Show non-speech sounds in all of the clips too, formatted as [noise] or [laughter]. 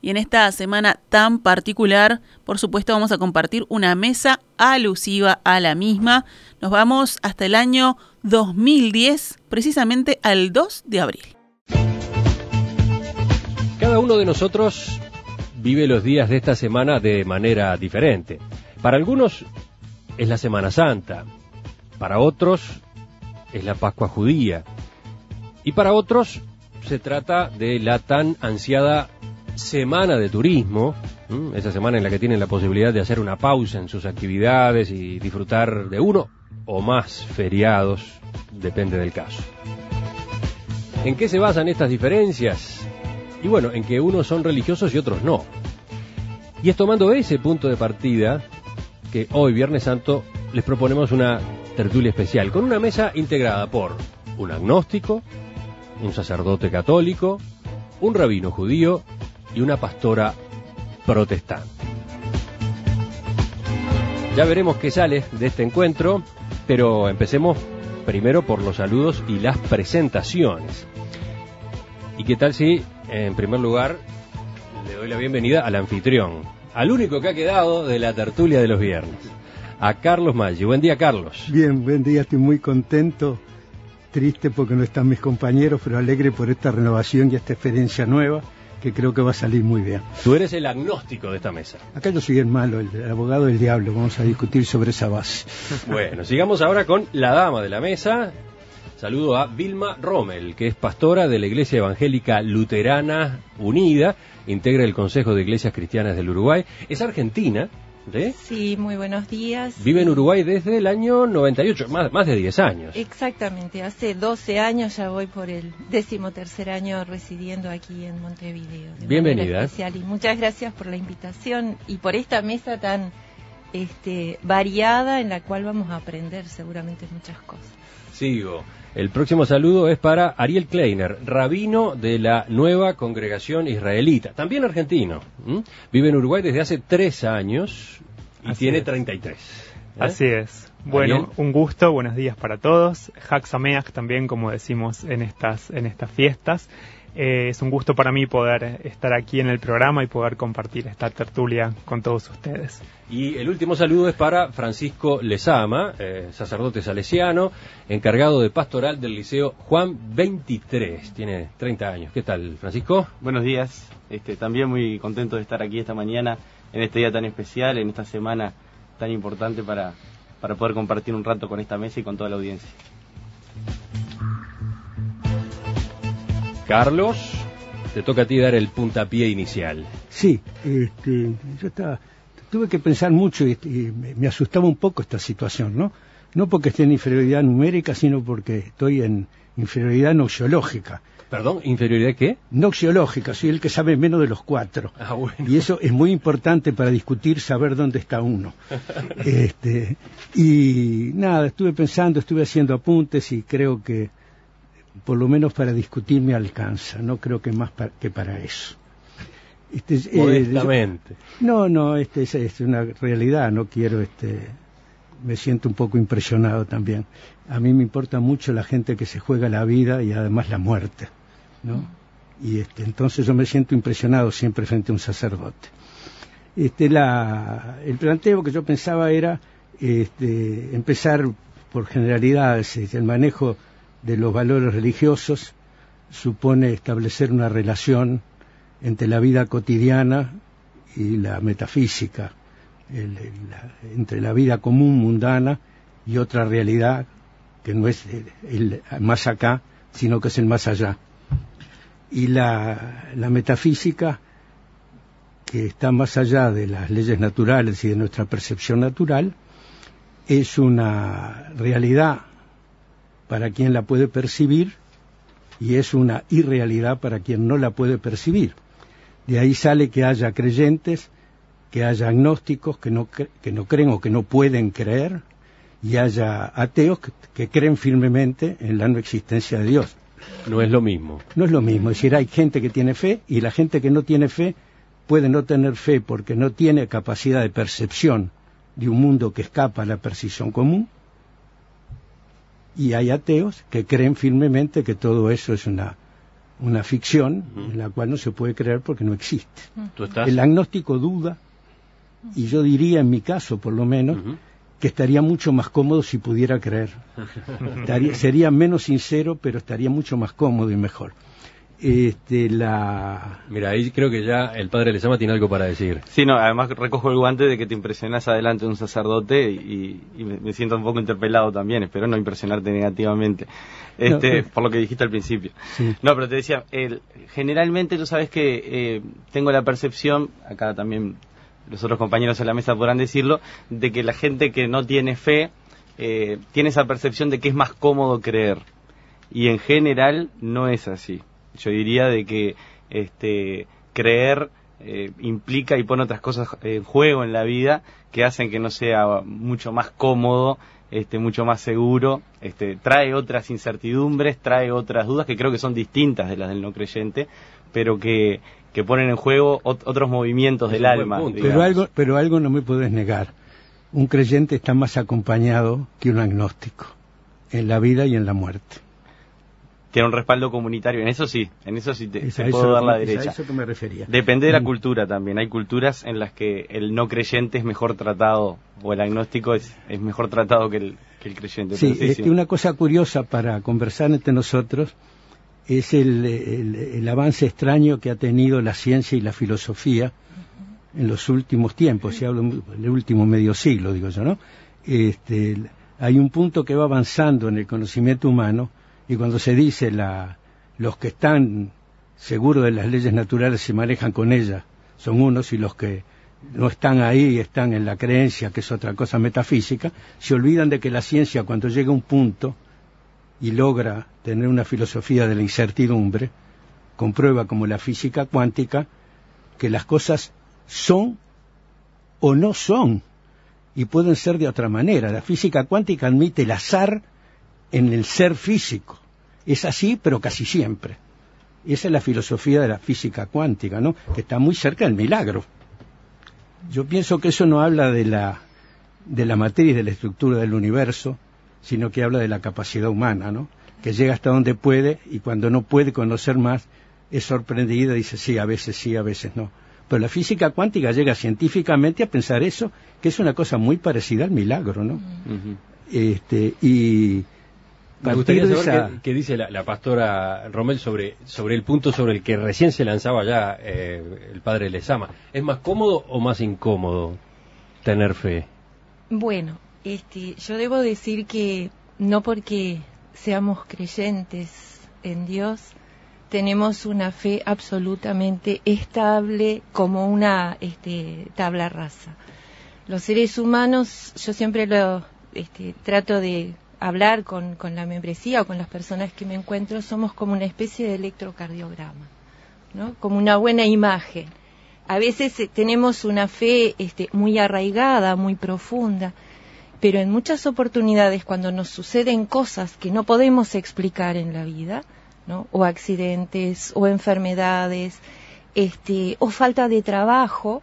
Y en esta semana tan particular, por supuesto, vamos a compartir una mesa alusiva a la misma. Nos vamos hasta el año 2010, precisamente al 2 de abril. Cada uno de nosotros vive los días de esta semana de manera diferente. Para algunos es la Semana Santa, para otros es la Pascua judía y para otros se trata de la tan ansiada semana de turismo, esa semana en la que tienen la posibilidad de hacer una pausa en sus actividades y disfrutar de uno o más feriados, depende del caso. ¿En qué se basan estas diferencias? Y bueno, en que unos son religiosos y otros no. Y es tomando ese punto de partida que hoy, Viernes Santo, les proponemos una tertulia especial, con una mesa integrada por un agnóstico, un sacerdote católico, un rabino judío y una pastora protestante. Ya veremos qué sale de este encuentro, pero empecemos primero por los saludos y las presentaciones. ¿Y qué tal si, en primer lugar, le doy la bienvenida al anfitrión, al único que ha quedado de la tertulia de los viernes, a Carlos Maggi. Buen día, Carlos. Bien, buen día, estoy muy contento, triste porque no están mis compañeros, pero alegre por esta renovación y esta experiencia nueva que creo que va a salir muy bien. Tú eres el agnóstico de esta mesa. Acá yo soy el malo, el, abogado del diablo, vamos a discutir sobre esa base. [laughs] Bueno, sigamos ahora con la dama de la mesa. Saludo a Vilma Rommel, que es pastora de la Iglesia Evangélica Luterana Unida, integra el Consejo de Iglesias Cristianas del Uruguay, es argentina, Sí, muy buenos días. Vive en Uruguay desde el año 98, más, más de 10 años. Exactamente, hace 12 años ya voy por el décimo tercer año residiendo aquí en Montevideo. Bienvenida. Especial. Y muchas gracias por la invitación y por esta mesa tan este, variada en la cual vamos a aprender seguramente muchas cosas. Sigo. El próximo saludo es para Ariel Kleiner, rabino de la nueva congregación israelita, también argentino. Vive en Uruguay desde hace tres años y tiene 33. ¿eh? Así es. Bueno, un gusto, buenos días para todos. Hak también, como decimos en estas, en estas fiestas. Eh, es un gusto para mí poder estar aquí en el programa y poder compartir esta tertulia con todos ustedes. Y el último saludo es para Francisco Lezama, eh, sacerdote salesiano, encargado de pastoral del Liceo Juan 23. Tiene 30 años. ¿Qué tal, Francisco? Buenos días. Este, también muy contento de estar aquí esta mañana, en este día tan especial, en esta semana tan importante para, para poder compartir un rato con esta mesa y con toda la audiencia. Carlos, te toca a ti dar el puntapié inicial. Sí, este, yo estaba, tuve que pensar mucho y, me, asustaba un poco esta situación, ¿no? No porque esté en inferioridad numérica, sino porque estoy en inferioridad noxiológica. ¿Perdón? ¿Inferioridad qué? Noxiológica, soy el que sabe menos de los cuatro. Ah, bueno. Y eso es muy importante para discutir, saber dónde está uno. [laughs] este, y nada, estuve pensando, estuve haciendo apuntes y creo que por lo menos para discutir me alcanza, no creo que más que para eso. Este, eh, no, no, este es, una realidad, no quiero, este, me siento un poco impresionado también. A mí me importa mucho la gente que se juega la vida y además la muerte, ¿no? Y este, entonces yo me siento impresionado siempre frente a un sacerdote. Este, la, el planteo que yo pensaba era este, empezar por generalidades, el manejo de los valores religiosos supone establecer una relación entre la vida cotidiana y la metafísica, entre la vida común mundana y otra realidad que no es el, más acá, sino que es el más allá. Y la, la metafísica, que está más allá de las leyes naturales y de nuestra percepción natural, es una realidad para quien la puede percibir y es una irrealidad para quien no la puede percibir. De ahí sale que haya creyentes que haya agnósticos que no, que no creen o que no pueden creer, y haya ateos que, creen firmemente en la no existencia de Dios. No es lo mismo. No es lo mismo. Es decir, hay gente que tiene fe y la gente que no tiene fe puede no tener fe porque no tiene capacidad de percepción de un mundo que escapa a la percepción común. Y hay ateos que creen firmemente que todo eso es una, una ficción en la cual no se puede creer porque no existe. El agnóstico duda, y yo diría en mi caso por lo menos, que estaría mucho más cómodo si pudiera creer. [laughs] sería menos sincero, pero estaría mucho más cómodo y mejor. Este, la... Mira, ahí creo que ya el padre Lezama tiene algo para decir. Sí, no, además recojo el guante de que te impresionas adelante de un sacerdote y, me, siento un poco interpelado también, espero no impresionarte negativamente, este, por lo que dijiste al principio. No, pero te decía, el, generalmente tú sabes que eh, tengo la percepción, acá también los otros compañeros en la mesa podrán decirlo, de que la gente que no tiene fe eh, tiene esa percepción de que es más cómodo creer. Y en general no es así. Yo diría de que este, creer eh, implica y pone otras cosas en juego en la vida que hacen que no sea mucho más cómodo, este, mucho más seguro, este, trae otras incertidumbres, trae otras dudas que creo que son distintas de las del no creyente, pero que, que ponen en juego otros movimientos del alma. Pero algo, pero algo no me puedes negar. Un creyente está más acompañado que un agnóstico en la vida y en la muerte. Tiene un respaldo comunitario, en eso sí, en eso sí te, puedo dar la derecha. a eso que me refería. Depende de la mm. cultura también. Hay culturas en las que el no creyente es mejor tratado, o el agnóstico es, es mejor tratado que el, que el creyente. Sí, es que una cosa curiosa para conversar entre nosotros es el, avance extraño que ha tenido la ciencia y la filosofía en los últimos tiempos, si hablo del último medio siglo, digo yo, ¿no? Este, hay un punto que va avanzando en el conocimiento humano y cuando se dice la, los que están seguros de las leyes naturales se manejan con ellas, son unos y los que no están ahí están en la creencia, que es otra cosa metafísica, se olvidan de que la ciencia cuando llega a un punto y logra tener una filosofía de la incertidumbre, comprueba como la física cuántica que las cosas son o no son y pueden ser de otra manera. La física cuántica admite el azar en el ser físico. Es así, pero casi siempre. Esa es la filosofía de la física cuántica, ¿no? Que está muy cerca del milagro. Yo pienso que eso no habla de la, de la materia y de la estructura del universo, sino que habla de la capacidad humana, ¿no? Que llega hasta donde puede y cuando no puede conocer más es sorprendida y dice sí, a veces sí, a veces no. Pero la física cuántica llega científicamente a pensar eso, que es una cosa muy parecida al milagro, ¿no? este, y me gustaría saber qué, dice la, pastora Romel sobre, sobre el punto sobre el que recién se lanzaba ya eh, el padre Lezama. ¿Es más cómodo o más incómodo tener fe? Bueno, este, yo debo decir que no porque seamos creyentes en Dios, tenemos una fe absolutamente estable como una este, tabla rasa. Los seres humanos, yo siempre lo este, trato de hablar con, con, la membresía o con las personas que me encuentro, somos como una especie de electrocardiograma, ¿no? como una buena imagen. A veces eh, tenemos una fe este, muy arraigada, muy profunda, pero en muchas oportunidades cuando nos suceden cosas que no podemos explicar en la vida, ¿no? o accidentes, o enfermedades, este, o falta de trabajo,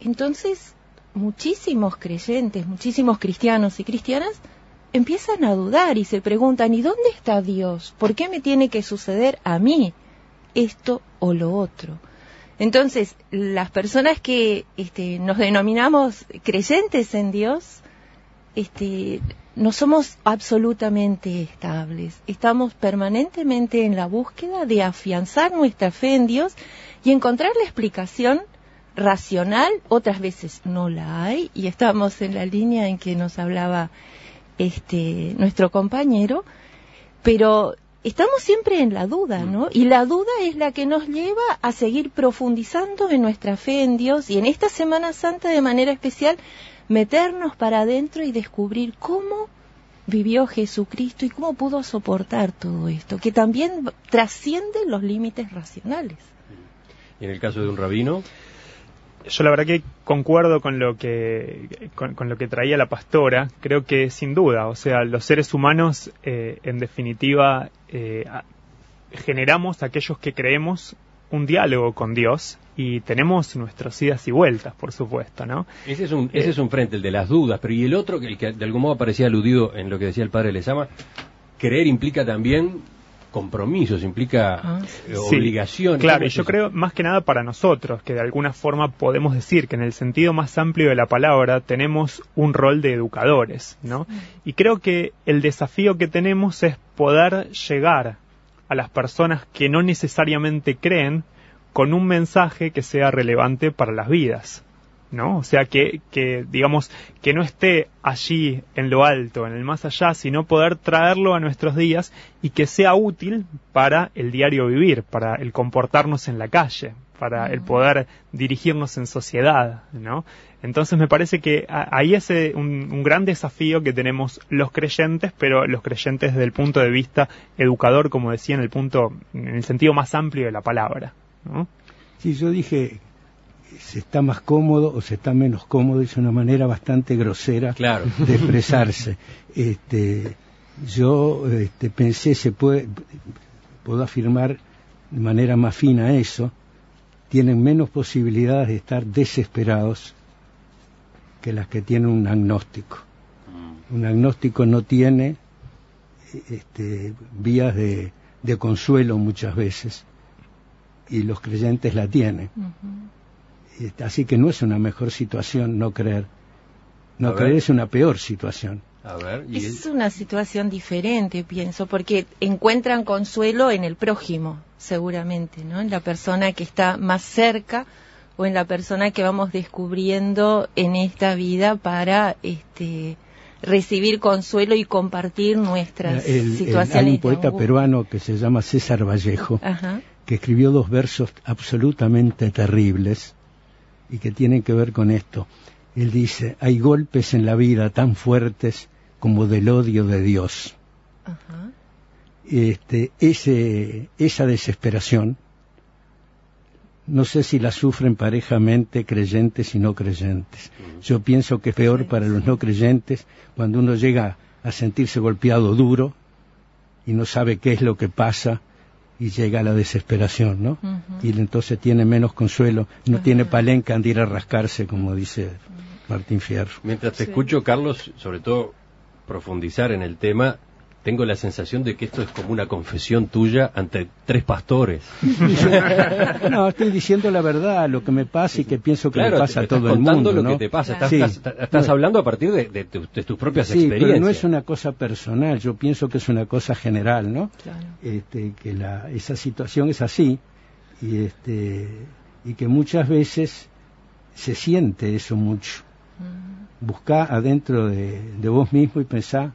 entonces muchísimos creyentes, muchísimos cristianos y cristianas empiezan a dudar y se preguntan, ¿y dónde está Dios? ¿Por qué me tiene que suceder a mí esto o lo otro? Entonces, las personas que este, nos denominamos creyentes en Dios, este, no somos absolutamente estables. Estamos permanentemente en la búsqueda de afianzar nuestra fe en Dios y encontrar la explicación racional. Otras veces no la hay y estamos en la línea en que nos hablaba este, nuestro compañero, pero estamos siempre en la duda, ¿no? Y la duda es la que nos lleva a seguir profundizando en nuestra fe en Dios y en esta Semana Santa de manera especial meternos para adentro y descubrir cómo vivió Jesucristo y cómo pudo soportar todo esto, que también trasciende los límites racionales. ¿Y en el caso de un rabino? Yo la verdad que concuerdo con lo que con, lo que traía la pastora. Creo que sin duda, o sea, los seres humanos, eh, en definitiva, eh, generamos aquellos que creemos un diálogo con Dios y tenemos nuestras idas y vueltas, por supuesto, ¿no? Ese es un, ese es un frente, el de las dudas, pero y el otro, el que de algún modo parecía aludido en lo que decía el padre Lezama, creer implica también compromisos, implica ah, eh, obligaciones. Claro, yo creo más que nada para nosotros, que de alguna forma podemos decir que en el sentido más amplio de la palabra tenemos un rol de educadores, ¿no? Y creo que el desafío que tenemos es poder llegar a las personas que no necesariamente creen con un mensaje que sea relevante para las vidas. ¿No? O sea, que, que, digamos, que no esté allí en lo alto, en el más allá, sino poder traerlo a nuestros días y que sea útil para el diario vivir, para el comportarnos en la calle, para el poder dirigirnos en sociedad, ¿no? Entonces me parece que ahí es eh, un, un, gran desafío que tenemos los creyentes, pero los creyentes desde el punto de vista educador, como decía, en el punto, en el sentido más amplio de la palabra, ¿no? Sí, yo dije se está más cómodo o se está menos cómodo, es una manera bastante grosera de expresarse. [laughs] este, yo este, pensé, se puede, puedo afirmar de manera más fina eso, tienen menos posibilidades de estar desesperados que las que tienen un agnóstico. Mm. Un agnóstico no tiene este, vías de, consuelo muchas veces y los creyentes la tienen. Así que no es una mejor situación no creer. No creer es una peor situación. es una situación diferente, pienso, porque encuentran consuelo en el prójimo, seguramente, ¿no? En la persona que está más cerca o en la persona que vamos descubriendo en esta vida para este recibir consuelo y compartir nuestras situaciones. hay un poeta peruano que se llama César Vallejo, que escribió dos versos absolutamente terribles y que tienen que ver con esto. Él dice, hay golpes en la vida tan fuertes como del odio de Dios. Este, ese, esa desesperación, no sé si la sufren parejamente creyentes y no creyentes. Yo pienso que es peor para los no creyentes cuando uno llega a sentirse golpeado duro y no sabe qué es lo que pasa y llega a la desesperación, ¿no? Y entonces tiene menos consuelo, no tiene palenca de ir a rascarse, como dice Martín Fierro. Mientras te escucho, Carlos, sobre todo profundizar en el tema, tengo la sensación de que esto es como una confesión tuya ante tres pastores. [laughs] no, estoy diciendo la verdad, lo que me pasa y que pienso que le pasa a todo el mundo. lo que te pasa, estás, hablando a partir de, tus propias sí, experiencias. Pero no es una cosa personal, yo pienso que es una cosa general, ¿no? Este, que la, esa situación es así y, este, y que muchas veces se siente eso mucho. Mm. Busca adentro de, de vos mismo y pensá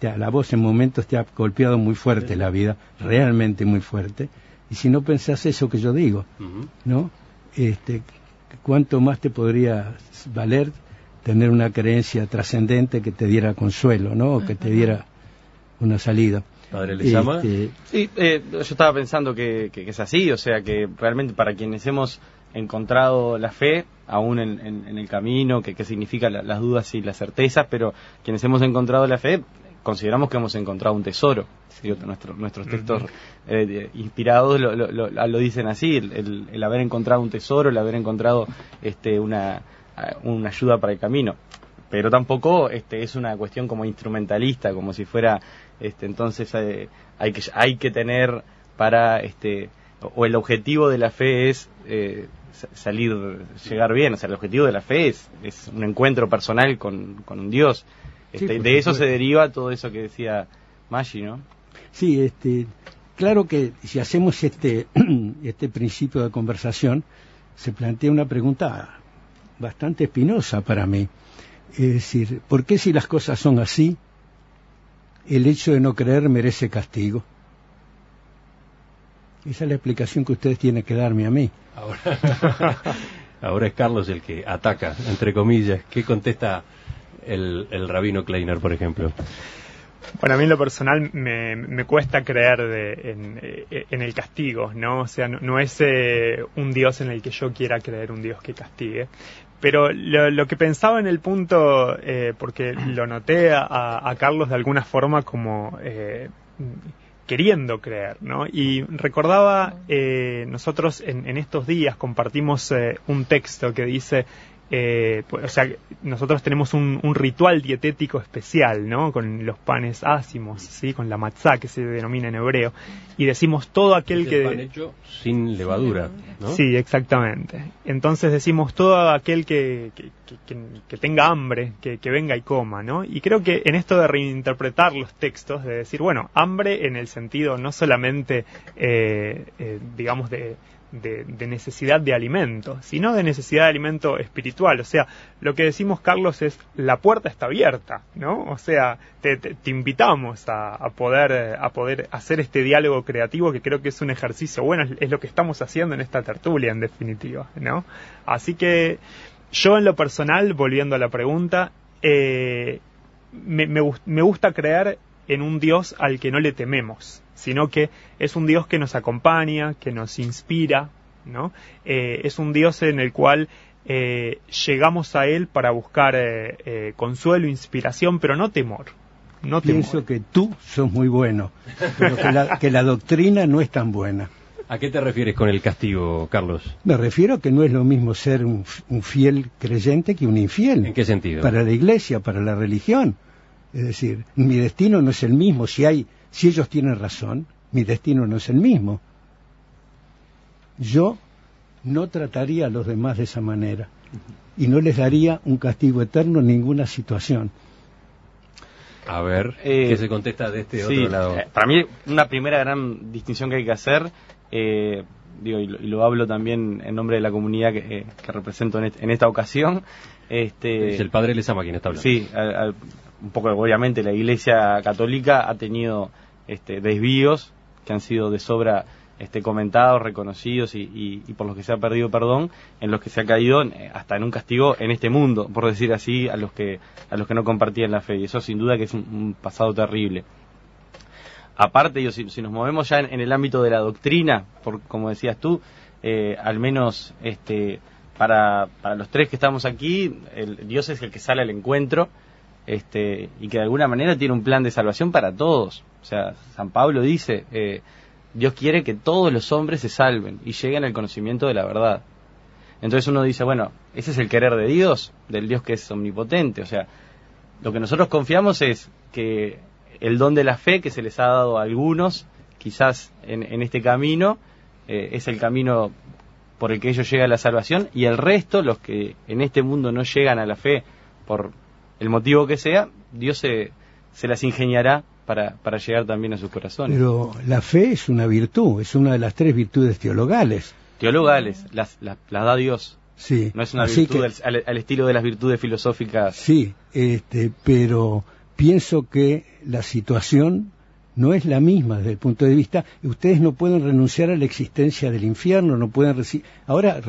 la voz en momentos te ha golpeado muy fuerte la vida, realmente muy fuerte, y si no pensás eso que yo digo, ¿no? Este, ¿Cuánto más te podría valer tener una creencia trascendente que te diera consuelo, ¿no? O que te diera una salida. Padre ¿le llama? Este, sí, eh, yo estaba pensando que, es así, o sea que realmente para quienes hemos encontrado la fe, aún en, el camino, que, significa las dudas y las certezas, pero quienes hemos encontrado la fe, consideramos que hemos encontrado un tesoro. nuestros textos eh, inspirados lo, dicen así, el, haber encontrado un tesoro, el haber encontrado este, una, una ayuda para el camino. Pero tampoco este, es una cuestión como instrumentalista, como si fuera, este, entonces eh, hay, que, hay que tener para, este, o el objetivo de la fe es eh, salir, llegar bien. O sea, el objetivo de la fe es, un encuentro personal con, con un Dios. Este, de eso se deriva todo eso que decía Maggi, ¿no? Sí, este, claro que si hacemos este, [clears throat] este principio de conversación, se plantea una pregunta bastante espinosa para mí. Es decir, ¿por qué si las cosas son así, el hecho de no creer merece castigo? Esa es la explicación que ustedes tienen que darme a mí. Ahora, [laughs] es Carlos el que ataca, entre comillas. ¿Qué contesta el, rabino Kleiner, por ejemplo? Bueno, a mí en lo personal me, cuesta creer eh, en, el castigo, ¿no? O sea, no, es eh, un Dios en el que yo quiera creer, un Dios que castigue. Pero lo, que pensaba en el punto, eh, porque lo noté a, Carlos de alguna forma como queriendo creer, ¿no? Y recordaba, nosotros en, estos días compartimos un texto que dice, eh, pues, o sea, nosotros tenemos un, ritual dietético especial, ¿no? Con los panes ácimos, ¿sí? Con la matzá, que se denomina en hebreo. Y decimos todo aquel que... Pan hecho sin levadura, ¿no? Sí, exactamente. Entonces decimos todo aquel que, que, tenga hambre, que, venga y coma, ¿no? Y creo que en esto de reinterpretar los textos, de decir, bueno, hambre en el sentido no solamente, eh, eh, digamos, de de, necesidad de alimento, sino de necesidad de alimento espiritual. O sea, lo que decimos, Carlos, es la puerta está abierta, ¿no? O sea, te, invitamos a, poder, a poder hacer este diálogo creativo que creo que es un ejercicio bueno, es, lo que estamos haciendo en esta tertulia, en definitiva, ¿no? Así que yo en lo personal, volviendo a la pregunta, eh, me, me gusta creer en un Dios al que no le tememos sino que es un Dios que nos acompaña, que nos inspira, ¿no? Eh, es un Dios en el cual eh, llegamos a Él para buscar eh, consuelo, inspiración, pero no temor. No Pienso que tú sos muy bueno, pero que la, doctrina no es tan buena. ¿A qué te refieres con el castigo, Carlos? Me refiero a que no es lo mismo ser un, fiel creyente que un infiel. ¿En qué sentido? Para la iglesia, para la religión. Es decir, mi destino no es el mismo si hay si ellos tienen razón, mi destino no es el mismo. Yo no trataría a los demás de esa manera y no les daría un castigo eterno en ninguna situación. A ver, ¿qué eh, se contesta de este otro lado? Eh, para mí, una primera gran distinción que hay que hacer, eh, digo, y lo, hablo también en nombre de la comunidad que, represento en, esta ocasión. Este, es el padre Lezama quien está hablando. Sí, un poco obviamente la Iglesia Católica ha tenido este, desvíos que han sido de sobra este, comentados, reconocidos y, por los que se ha perdido perdón, en los que se ha caído eh, hasta en un castigo en este mundo, por decir así, a los que, a los que no compartían la fe. Y eso sin duda que es un, pasado terrible. Aparte, si, nos movemos ya en, el ámbito de la doctrina, por, como decías tú, eh, al menos este, para, para los tres que estamos aquí, el, Dios es el que sale al encuentro este, y que de alguna manera tiene un plan de salvación para todos. O sea, San Pablo dice, eh, Dios quiere que todos los hombres se salven y lleguen al conocimiento de la verdad. Entonces uno dice, bueno, ese es el querer de Dios, del Dios que es omnipotente. O sea, lo que nosotros confiamos es que el don de la fe que se les ha dado a algunos, quizás en, este camino, eh, es el camino por el que ellos llegan a la salvación, y el resto, los que en este mundo no llegan a la fe por el motivo que sea, Dios se, se las ingeniará para, para llegar también a sus corazones. Pero la fe es una virtud, es una de las tres virtudes teologales. Teologales, las, las, da Dios. Sí. No es una virtud al, estilo de las virtudes filosóficas. Sí, este, pero pienso que la situación no es la misma desde el punto de vista. Ustedes no pueden renunciar a la existencia del infierno, no pueden. Ahora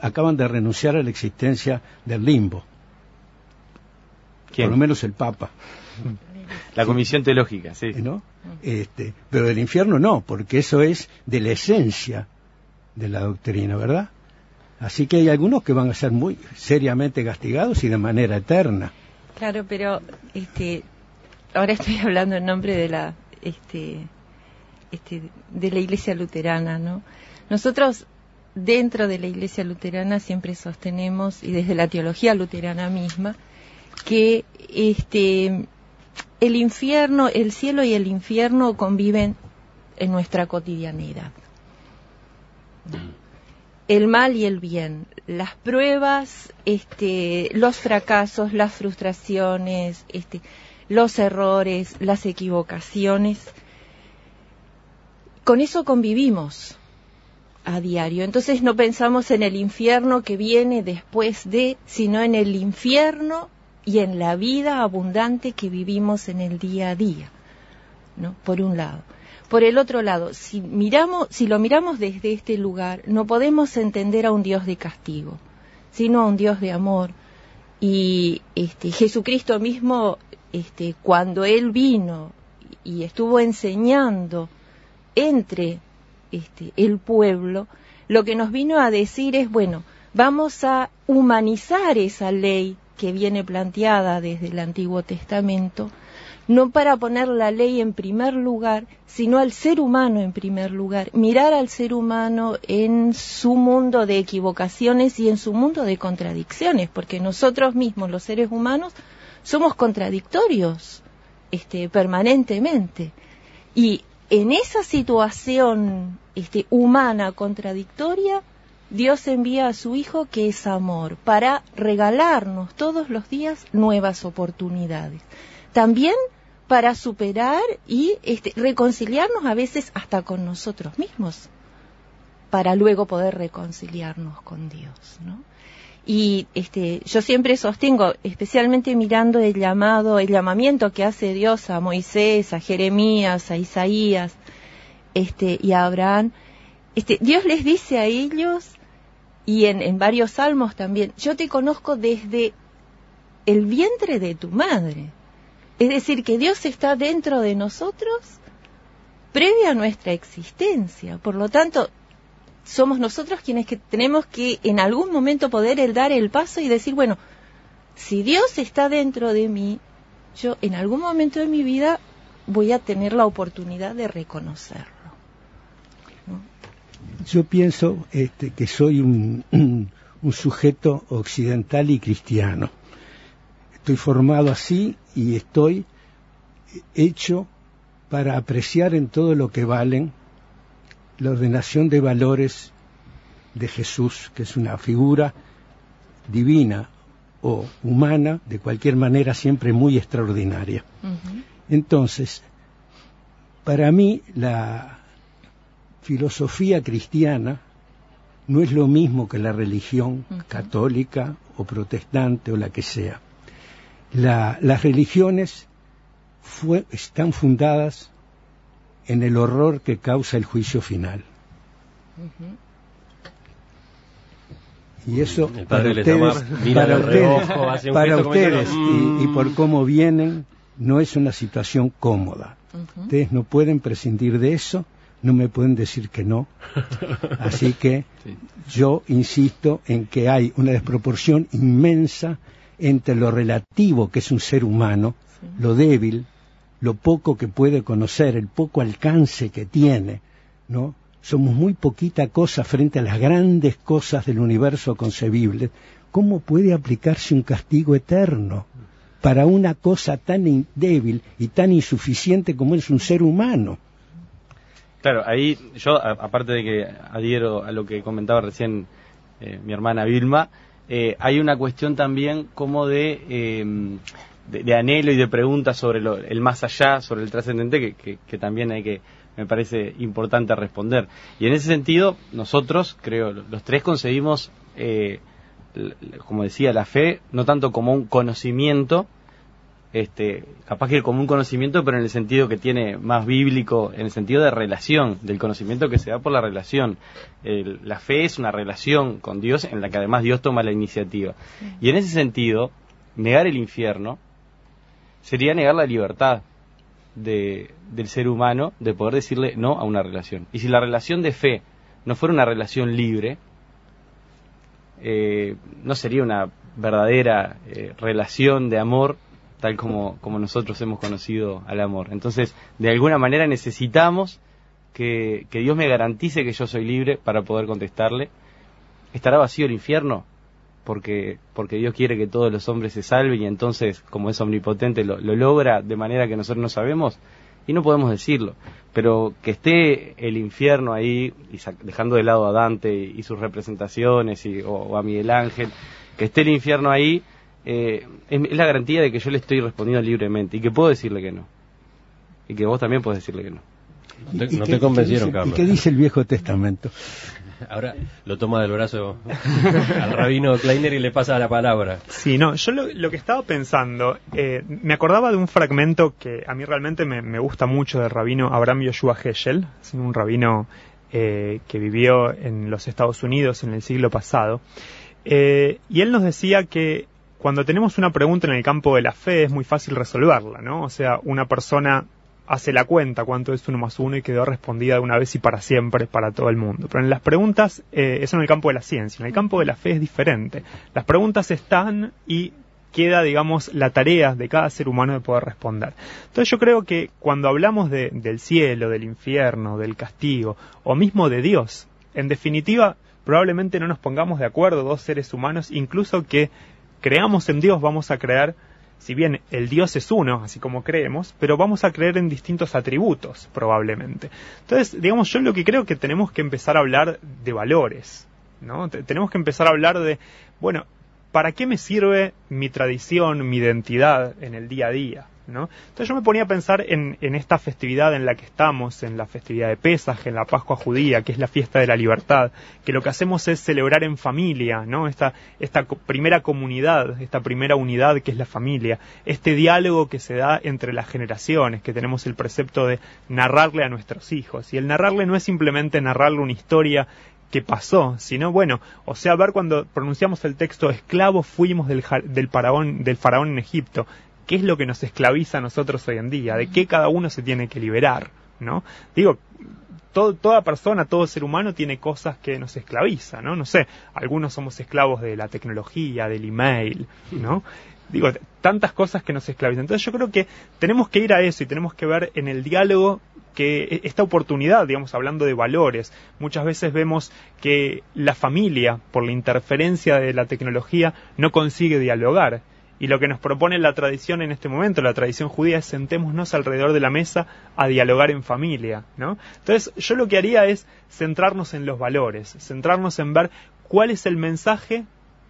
acaban de renunciar a la existencia del limbo. Por lo menos el Papa. La Comisión Teológica, sí. ¿No? Este, pero del infierno no, porque eso es de la esencia de la doctrina, ¿verdad? Así que hay algunos que van a ser muy seriamente castigados y de manera eterna. Claro, pero este, ahora estoy hablando en nombre de la, este, este, de la Iglesia luterana, ¿no? Nosotros dentro de la Iglesia luterana siempre sostenemos y desde la teología luterana misma que este el infierno, el cielo y el infierno conviven en nuestra cotidianidad. El mal y el bien, las pruebas, este, los fracasos, las frustraciones, este, los errores, las equivocaciones, con eso convivimos a diario. Entonces no pensamos en el infierno que viene después de, sino en el infierno y en la vida abundante que vivimos en el día a día, ¿no? Por un lado. Por el otro lado, si miramos, si lo miramos desde este lugar, no podemos entender a un Dios de castigo, sino a un Dios de amor Y este, Jesucristo mismo, este, cuando Él vino y estuvo enseñando entre este, el pueblo, lo que nos vino a decir es, bueno, vamos a humanizar esa ley que viene planteada desde el Antiguo Testamento, no para poner la ley en primer lugar, sino al ser humano en primer lugar, mirar al ser humano en su mundo de equivocaciones y en su mundo de contradicciones, porque nosotros mismos, los seres humanos, somos contradictorios este, permanentemente. Y en esa situación este, humana contradictoria, Dios envía a su Hijo que es amor, para regalarnos todos los días nuevas oportunidades. También para superar y este, reconciliarnos a veces hasta con nosotros mismos, para luego poder reconciliarnos con Dios. Y este, yo siempre sostengo, especialmente mirando el llamado, el llamamiento que hace Dios a Moisés, a Jeremías, a Isaías, este, y a Abraham, Dios les dice a ellos, y en, en varios salmos también, yo te conozco desde el vientre de tu madre. Es decir, que Dios está dentro de nosotros previa a nuestra existencia. Por lo tanto, somos nosotros quienes que tenemos que en algún momento poder el dar el paso y decir, bueno, si Dios está dentro de mí, yo en algún momento de mi vida voy a tener la oportunidad de reconocerlo. Yo pienso este, que soy un, un sujeto occidental y cristiano Estoy formado así y estoy hecho para apreciar en todo lo que valen la ordenación de valores de Jesús, que es una figura divina o humana, de cualquier manera siempre muy extraordinaria. Entonces, para mí la filosofía cristiana no es lo mismo que la religión católica o protestante o la que sea las religiones están fundadas en el horror que causa el juicio final. Y eso para ustedes, para ustedes, y, por mm". cómo vienen, no es una situación cómoda. Ustedes no pueden prescindir de eso, no me pueden decir que no. Así que [laughs] yo insisto en que hay una desproporción inmensa entre lo relativo que es un ser humano, lo débil, lo poco que puede conocer, el poco alcance que tiene, ¿no? Somos muy poquita cosa frente a las grandes cosas del universo concebible. ¿Cómo puede aplicarse un castigo eterno para una cosa tan débil y tan insuficiente como es un ser humano? Claro, ahí yo, aparte de que adhiero a lo que comentaba recién eh, mi hermana Vilma, eh, hay una cuestión también como de, de, anhelo y de preguntas sobre el más allá, sobre el trascendente, que, también hay que, me parece importante responder. Y en ese sentido, nosotros, creo, los tres concebimos, eh, como decía, la fe no tanto como un conocimiento, este, capaz que como un conocimiento, pero en el sentido que tiene más bíblico, en el sentido de relación, del conocimiento que se da por la relación. la fe es una relación con Dios en la que además Dios toma la iniciativa. Y en ese sentido, negar el infierno sería negar la libertad de, del ser humano de poder decirle no a una relación. Y si la relación de fe no fuera una relación libre, eh, no sería una verdadera eh, relación de amor tal como, como nosotros hemos conocido al amor. Entonces, de alguna manera necesitamos que, Dios me garantice que yo soy libre para poder contestarle. ¿Estará vacío el infierno? Porque, porque Dios quiere que todos los hombres se salven y entonces, como es omnipotente, lo, logra de manera que nosotros no sabemos y no podemos decirlo. Pero que esté el infierno ahí, y dejando de lado a Dante y sus representaciones y, o a Miguel Ángel, que esté el infierno ahí eh, es, la garantía de que yo le estoy respondiendo libremente y que puedo decirle que no. Y que vos también podés decirle que no. No te, convencieron, Carlos. ¿Y qué dice el Viejo Testamento? [laughs] Ahora lo toma del brazo [laughs] al rabino Kleiner y le pasa la palabra. Sí, no, yo lo, que estaba pensando, eh, me acordaba de un fragmento que a mí realmente me, gusta mucho del rabino Abraham Yoshua Heschel, un rabino eh, que vivió en los Estados Unidos en el siglo pasado. y él nos decía que cuando tenemos una pregunta en el campo de la fe es muy fácil resolverla, ¿no? O sea, una persona hace la cuenta cuánto es uno más uno y quedó respondida de una vez y para siempre para todo el mundo. Pero en las preguntas, eh, eso en el campo de la ciencia, en el campo de la fe es diferente. Las preguntas están y queda, digamos, la tarea de cada ser humano de poder responder. Entonces yo creo que cuando hablamos del cielo, del infierno, del castigo, o mismo de Dios, en definitiva, probablemente no nos pongamos de acuerdo dos seres humanos, incluso que creamos en Dios, vamos a creer, si bien el Dios es uno, así como creemos, pero vamos a creer en distintos atributos, probablemente. Entonces, digamos, yo lo que creo que tenemos que empezar a hablar de valores, ¿no? tenemos que empezar a hablar de, bueno, ¿para qué me sirve mi tradición, mi identidad en el día a día? ¿No? Entonces yo me ponía a pensar en, esta festividad en la que estamos, en la festividad de Pesaj, en la Pascua judía, que es la fiesta de la libertad, que lo que hacemos es celebrar en familia, ¿no? Esta, primera comunidad, esta primera unidad que es la familia, este diálogo que se da entre las generaciones, que tenemos el precepto de narrarle a nuestros hijos. Y el narrarle no es simplemente narrarle una historia que pasó, sino bueno, o sea, ver cuando pronunciamos el texto esclavos fuimos del, del, faraón, del faraón en Egipto, qué es lo que nos esclaviza a nosotros hoy en día, de qué cada uno se tiene que liberar, ¿no? Digo, toda persona, todo ser humano tiene cosas que nos esclavizan, ¿no? No sé, algunos somos esclavos de la tecnología, del email, ¿no? Digo, tantas cosas que nos esclavizan. Entonces yo creo que tenemos que ir a eso y tenemos que ver en el diálogo que e, esta oportunidad, digamos, hablando de valores, muchas veces vemos que la familia, por la interferencia de la tecnología, no consigue dialogar. Y lo que nos propone la tradición en este momento, la tradición judía, es sentémonos alrededor de la mesa a dialogar en familia, ¿no? Entonces, yo lo que haría es centrarnos en los valores, centrarnos en ver cuál es el mensaje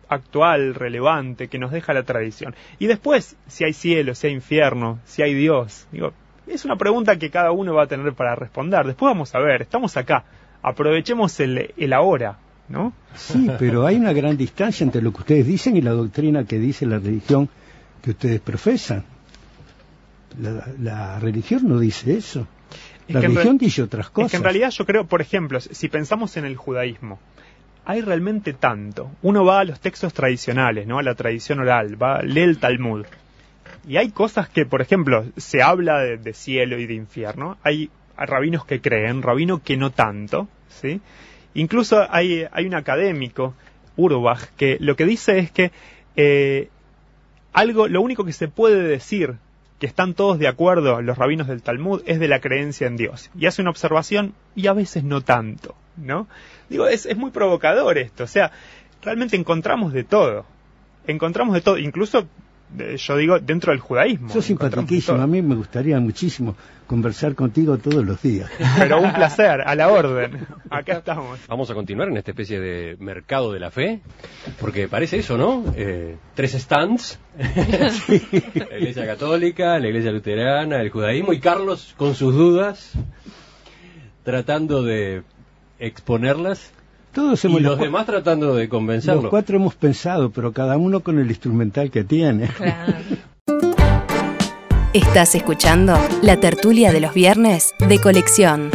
actual, relevante, que nos deja la tradición. Y después, si hay cielo, si hay infierno, si hay Dios, digo, es una pregunta que cada uno va a tener para responder. Después vamos a ver, estamos acá, aprovechemos el, el ahora, ¿no? Sí, pero hay una gran distancia entre lo que ustedes dicen y la doctrina que dice la religión que ustedes profesan. La, religión no dice eso. La religión dice otras cosas. Es que en realidad yo creo, por ejemplo, si pensamos en el judaísmo, hay realmente tanto. Uno va a los textos tradicionales, ¿no? A la tradición oral, va, lee el Talmud. Y hay cosas que, por ejemplo, se habla de, cielo y de infierno. Hay rabinos que creen, rabinos que no tanto, ¿sí? Incluso hay, un académico, Urbach, que lo que dice es que eh, algo, lo único que se puede decir que están todos de acuerdo los rabinos del Talmud es de la creencia en Dios. Y hace una observación y a veces no tanto, ¿no? Digo, es, es muy provocador esto. O sea, realmente encontramos de todo. Encontramos de todo. Incluso yo digo, dentro del judaísmo. Sos simpaticísimo, a mí me gustaría muchísimo conversar contigo todos los días. [laughs] Pero un placer, a la orden. Acá estamos. Vamos a continuar en esta especie de mercado de la fe, porque parece eso, ¿no? Eh, tres stands. [laughs] La Iglesia Católica, la Iglesia Luterana, el judaísmo y Carlos con sus dudas, tratando de exponerlas todos hemos y los demás tratando de convencerlo. Los cuatro hemos pensado, pero cada uno con el instrumental que tiene. Estás escuchando la tertulia de los viernes de colección.